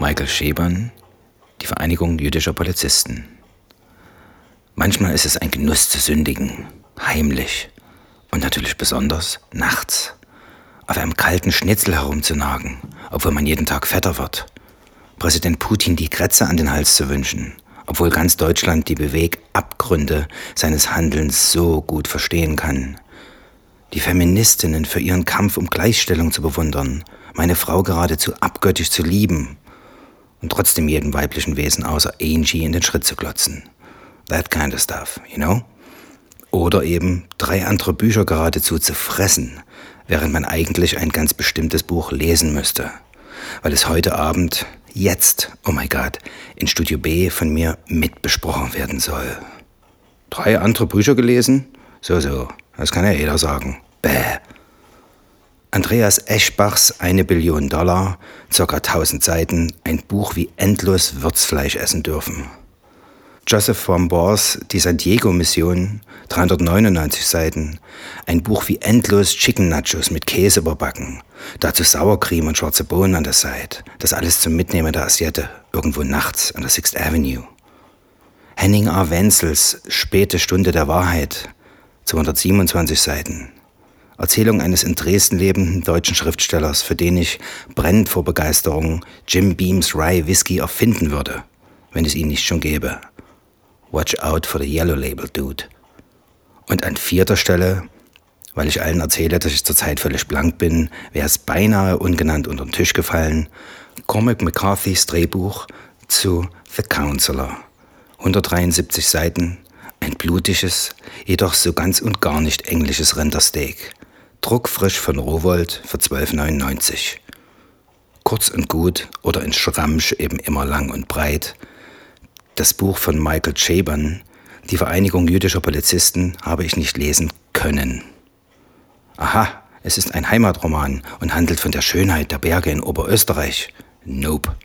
Michael Schäbern, die Vereinigung jüdischer Polizisten. Manchmal ist es ein Genuss zu sündigen, heimlich und natürlich besonders nachts, auf einem kalten Schnitzel herumzunagen, obwohl man jeden Tag fetter wird. Präsident Putin die Krätze an den Hals zu wünschen, obwohl ganz Deutschland die Bewegabgründe seines Handelns so gut verstehen kann. Die Feministinnen für ihren Kampf um Gleichstellung zu bewundern, meine Frau geradezu abgöttisch zu lieben und trotzdem jedem weiblichen Wesen außer Angie in den Schritt zu glotzen. That kind of stuff, you know? Oder eben drei andere Bücher geradezu zu fressen, während man eigentlich ein ganz bestimmtes Buch lesen müsste, weil es heute Abend, jetzt, oh my God, in Studio B von mir mitbesprochen werden soll. Drei andere Bücher gelesen? So, so, das kann ja jeder sagen. Bäh. Andreas Eschbachs Eine Billion Dollar, ca. 1000 Seiten, ein Buch wie endlos Würzfleisch essen dürfen. Joseph von Bors Die San Diego Mission, 399 Seiten, ein Buch wie endlos Chicken Nachos mit Käse überbacken, dazu Sauercreme und schwarze Bohnen an der Seite, das alles zum Mitnehmen der Asiate, irgendwo nachts an der Sixth Avenue. Henning A. Wenzels Späte Stunde der Wahrheit, 227 Seiten, Erzählung eines in Dresden lebenden deutschen Schriftstellers, für den ich brennend vor Begeisterung Jim Beams Rye Whisky erfinden würde, wenn es ihn nicht schon gäbe. Watch out for the Yellow Label Dude. Und an vierter Stelle, weil ich allen erzähle, dass ich zurzeit völlig blank bin, wäre es beinahe ungenannt unter den Tisch gefallen, Cormac McCarthys Drehbuch zu The Counselor. 173 Seiten, ein blutiges, jedoch so ganz und gar nicht englisches Rindersteak. Druckfrisch von Rowold für 12,99. Kurz und gut oder in Schramsch eben immer lang und breit. Das Buch von Michael Chabon, Die Vereinigung jüdischer Polizisten, habe ich nicht lesen können. Aha, es ist ein Heimatroman und handelt von der Schönheit der Berge in Oberösterreich. Nope.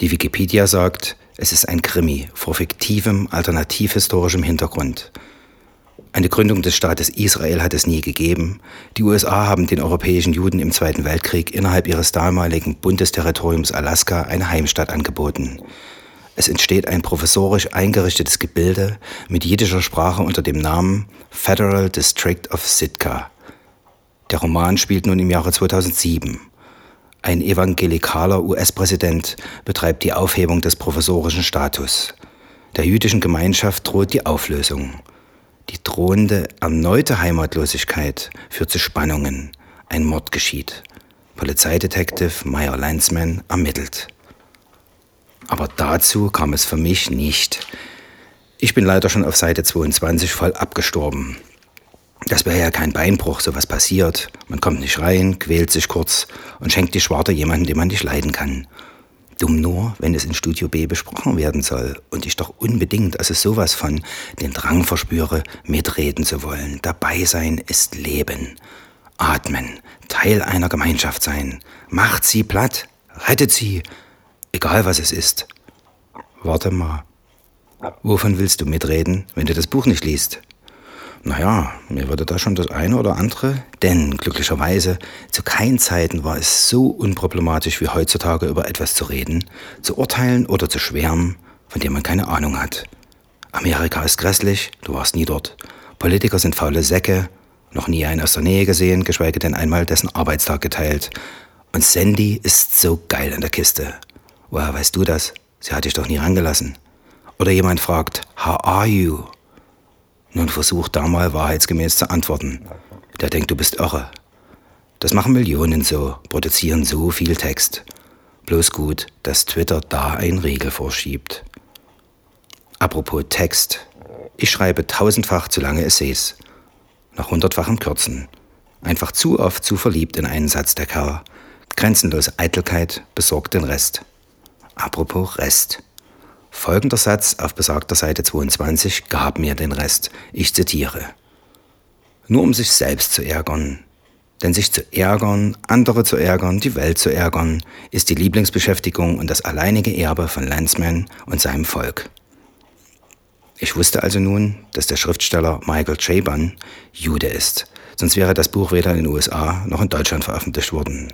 Die Wikipedia sagt, es ist ein Krimi vor fiktivem, alternativhistorischem Hintergrund. Eine Gründung des Staates Israel hat es nie gegeben. Die USA haben den europäischen Juden im Zweiten Weltkrieg innerhalb ihres damaligen Bundesterritoriums Alaska eine Heimstatt angeboten. Es entsteht ein professorisch eingerichtetes Gebilde mit jiddischer Sprache unter dem Namen Federal District of Sitka. Der Roman spielt nun im Jahre 2007. Ein evangelikaler US-Präsident betreibt die Aufhebung des professorischen Status. Der jüdischen Gemeinschaft droht die Auflösung. Die drohende erneute Heimatlosigkeit führt zu Spannungen. Ein Mord geschieht. Polizeidetektiv Meyer Landsman ermittelt. Aber dazu kam es für mich nicht. Ich bin leider schon auf Seite 22 voll abgestorben. Das wäre ja kein Beinbruch, sowas passiert. Man kommt nicht rein, quält sich kurz und schenkt die Schwarte jemanden, den man nicht leiden kann. Dumm nur, wenn es in Studio B besprochen werden soll und ich doch unbedingt, also sowas von, den Drang verspüre, mitreden zu wollen. Dabei sein ist Leben. Atmen, Teil einer Gemeinschaft sein. Macht sie platt, rettet sie, egal was es ist. Warte mal. Wovon willst du mitreden, wenn du das Buch nicht liest? Naja, mir würde da schon das eine oder andere, denn glücklicherweise zu keinen Zeiten war es so unproblematisch wie heutzutage über etwas zu reden, zu urteilen oder zu schwärmen, von dem man keine Ahnung hat. Amerika ist grässlich, du warst nie dort. Politiker sind faule Säcke, noch nie einen aus der Nähe gesehen, geschweige denn einmal dessen Arbeitstag geteilt. Und Sandy ist so geil in der Kiste. Woher weißt du das? Sie hat dich doch nie rangelassen. Oder jemand fragt, How are you? Nun versuch da mal wahrheitsgemäß zu antworten. Der denkt, du bist irre. Das machen Millionen so, produzieren so viel Text. Bloß gut, dass Twitter da ein Regel vorschiebt. Apropos Text. Ich schreibe tausendfach zu lange Essays. Nach hundertfachem Kürzen. Einfach zu oft zu verliebt in einen Satz der Kerl. Grenzenlose Eitelkeit besorgt den Rest. Apropos Rest. Folgender Satz auf besagter Seite 22 gab mir den Rest. Ich zitiere. Nur um sich selbst zu ärgern. Denn sich zu ärgern, andere zu ärgern, die Welt zu ärgern, ist die Lieblingsbeschäftigung und das alleinige Erbe von Landsman und seinem Volk. Ich wusste also nun, dass der Schriftsteller Michael Chabon Jude ist, sonst wäre das Buch weder in den USA noch in Deutschland veröffentlicht worden.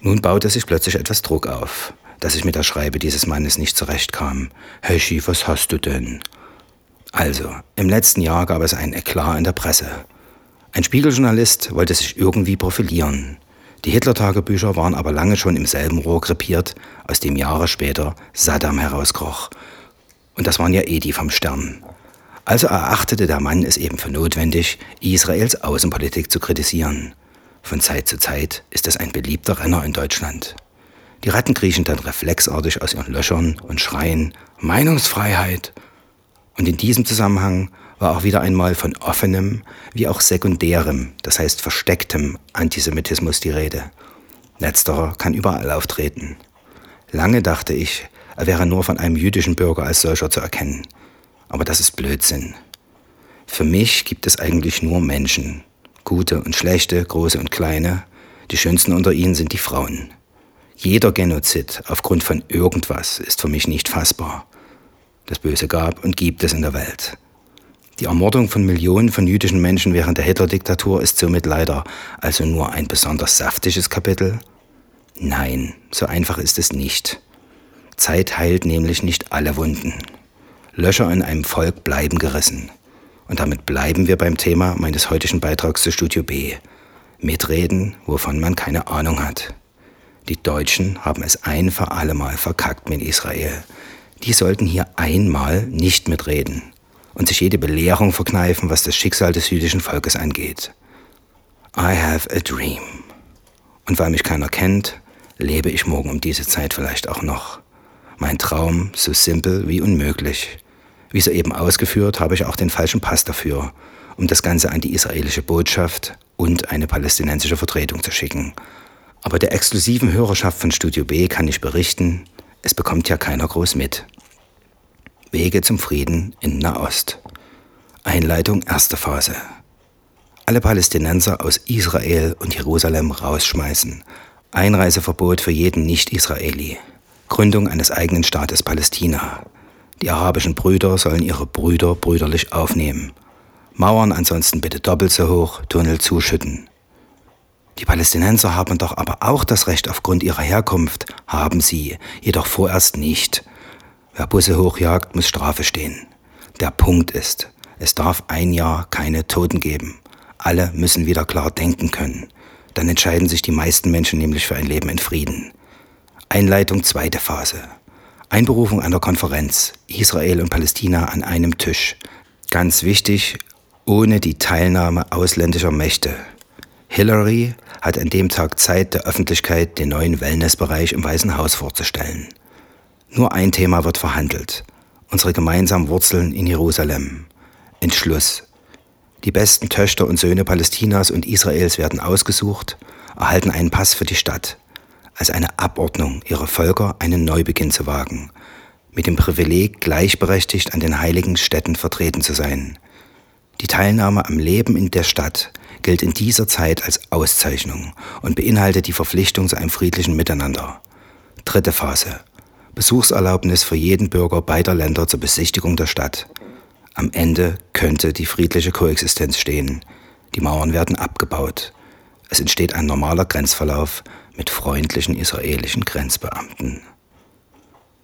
Nun baute sich plötzlich etwas Druck auf. Dass ich mit der Schreibe dieses Mannes nicht zurechtkam. Heschi, was hast du denn? Also, im letzten Jahr gab es einen Eklat in der Presse. Ein Spiegeljournalist wollte sich irgendwie profilieren. Die Hitler-Tagebücher waren aber lange schon im selben Rohr krepiert, aus dem Jahre später Saddam herauskroch. Und das waren ja eh die vom Stern. Also erachtete der Mann es eben für notwendig, Israels Außenpolitik zu kritisieren. Von Zeit zu Zeit ist es ein beliebter Renner in Deutschland. Die Ratten kriechen dann reflexartig aus ihren Löchern und schreien Meinungsfreiheit. Und in diesem Zusammenhang war auch wieder einmal von offenem wie auch sekundärem, das heißt verstecktem Antisemitismus die Rede. Letzterer kann überall auftreten. Lange dachte ich, er wäre nur von einem jüdischen Bürger als solcher zu erkennen. Aber das ist Blödsinn. Für mich gibt es eigentlich nur Menschen. Gute und schlechte, große und kleine. Die schönsten unter ihnen sind die Frauen. Jeder Genozid aufgrund von irgendwas ist für mich nicht fassbar. Das Böse gab und gibt es in der Welt. Die Ermordung von Millionen von jüdischen Menschen während der Hitler-Diktatur ist somit leider also nur ein besonders saftiges Kapitel? Nein, so einfach ist es nicht. Zeit heilt nämlich nicht alle Wunden. Löcher in einem Volk bleiben gerissen. Und damit bleiben wir beim Thema meines heutigen Beitrags zu Studio B. Mitreden, wovon man keine Ahnung hat. Die Deutschen haben es ein für allemal verkackt mit Israel. Die sollten hier einmal nicht mitreden und sich jede Belehrung verkneifen, was das Schicksal des jüdischen Volkes angeht. I have a dream. Und weil mich keiner kennt, lebe ich morgen um diese Zeit vielleicht auch noch. Mein Traum so simpel wie unmöglich. Wie soeben ausgeführt, habe ich auch den falschen Pass dafür, um das Ganze an die israelische Botschaft und eine palästinensische Vertretung zu schicken. Aber der exklusiven Hörerschaft von Studio B kann ich berichten, es bekommt ja keiner groß mit. Wege zum Frieden in Nahost. Einleitung erste Phase. Alle Palästinenser aus Israel und Jerusalem rausschmeißen. Einreiseverbot für jeden Nicht-Israeli. Gründung eines eigenen Staates Palästina. Die arabischen Brüder sollen ihre Brüder brüderlich aufnehmen. Mauern ansonsten bitte doppelt so hoch, Tunnel zuschütten. Die Palästinenser haben doch aber auch das Recht aufgrund ihrer Herkunft, haben sie, jedoch vorerst nicht. Wer Busse hochjagt, muss Strafe stehen. Der Punkt ist, es darf ein Jahr keine Toten geben. Alle müssen wieder klar denken können. Dann entscheiden sich die meisten Menschen nämlich für ein Leben in Frieden. Einleitung zweite Phase. Einberufung einer Konferenz. Israel und Palästina an einem Tisch. Ganz wichtig, ohne die Teilnahme ausländischer Mächte. Hillary hat an dem Tag Zeit, der Öffentlichkeit den neuen Wellnessbereich im Weißen Haus vorzustellen. Nur ein Thema wird verhandelt. Unsere gemeinsamen Wurzeln in Jerusalem. Entschluss. Die besten Töchter und Söhne Palästinas und Israels werden ausgesucht, erhalten einen Pass für die Stadt, als eine Abordnung ihrer Völker einen Neubeginn zu wagen, mit dem Privileg, gleichberechtigt an den heiligen Städten vertreten zu sein. Die Teilnahme am Leben in der Stadt gilt in dieser Zeit als Auszeichnung und beinhaltet die Verpflichtung zu einem friedlichen Miteinander. Dritte Phase. Besuchserlaubnis für jeden Bürger beider Länder zur Besichtigung der Stadt. Am Ende könnte die friedliche Koexistenz stehen. Die Mauern werden abgebaut. Es entsteht ein normaler Grenzverlauf mit freundlichen israelischen Grenzbeamten.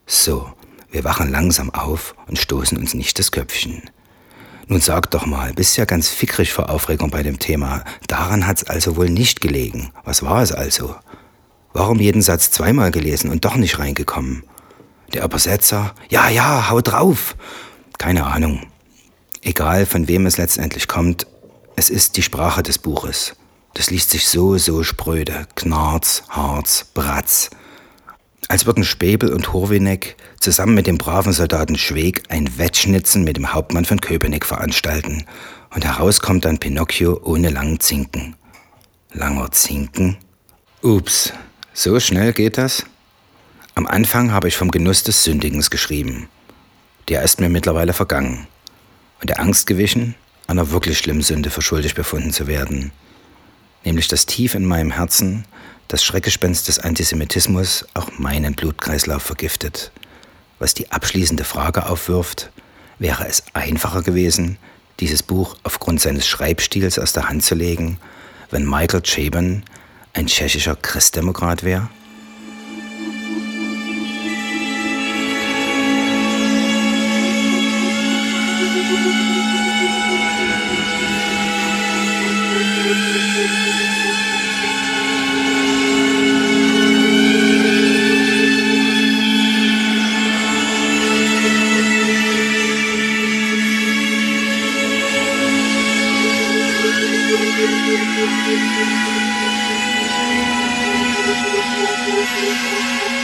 So, wir wachen langsam auf und stoßen uns nicht das Köpfchen. Nun sag doch mal, bist ja ganz fickrig vor Aufregung bei dem Thema. Daran hat's also wohl nicht gelegen. Was war es also? Warum jeden Satz zweimal gelesen und doch nicht reingekommen? Der Übersetzer, ja, ja, hau drauf. Keine Ahnung. Egal, von wem es letztendlich kommt, es ist die Sprache des Buches. Das liest sich so, so spröde. Knarz, Harz, Bratz. Als würden Späbel und Hurwinek zusammen mit dem braven Soldaten Schweg ein Wettschnitzen mit dem Hauptmann von Köpenick veranstalten. Und herauskommt dann Pinocchio ohne langen Zinken. Langer Zinken? Ups, so schnell geht das? Am Anfang habe ich vom Genuss des Sündigens geschrieben. Der ist mir mittlerweile vergangen. Und der Angst gewichen, einer wirklich schlimmen Sünde für schuldig befunden zu werden. Nämlich dass tief in meinem Herzen das Schreckgespenst des Antisemitismus auch meinen Blutkreislauf vergiftet. Was die abschließende Frage aufwirft, wäre es einfacher gewesen, dieses Buch aufgrund seines Schreibstils aus der Hand zu legen, wenn Michael Chabon ein tschechischer Christdemokrat wäre? Thank you.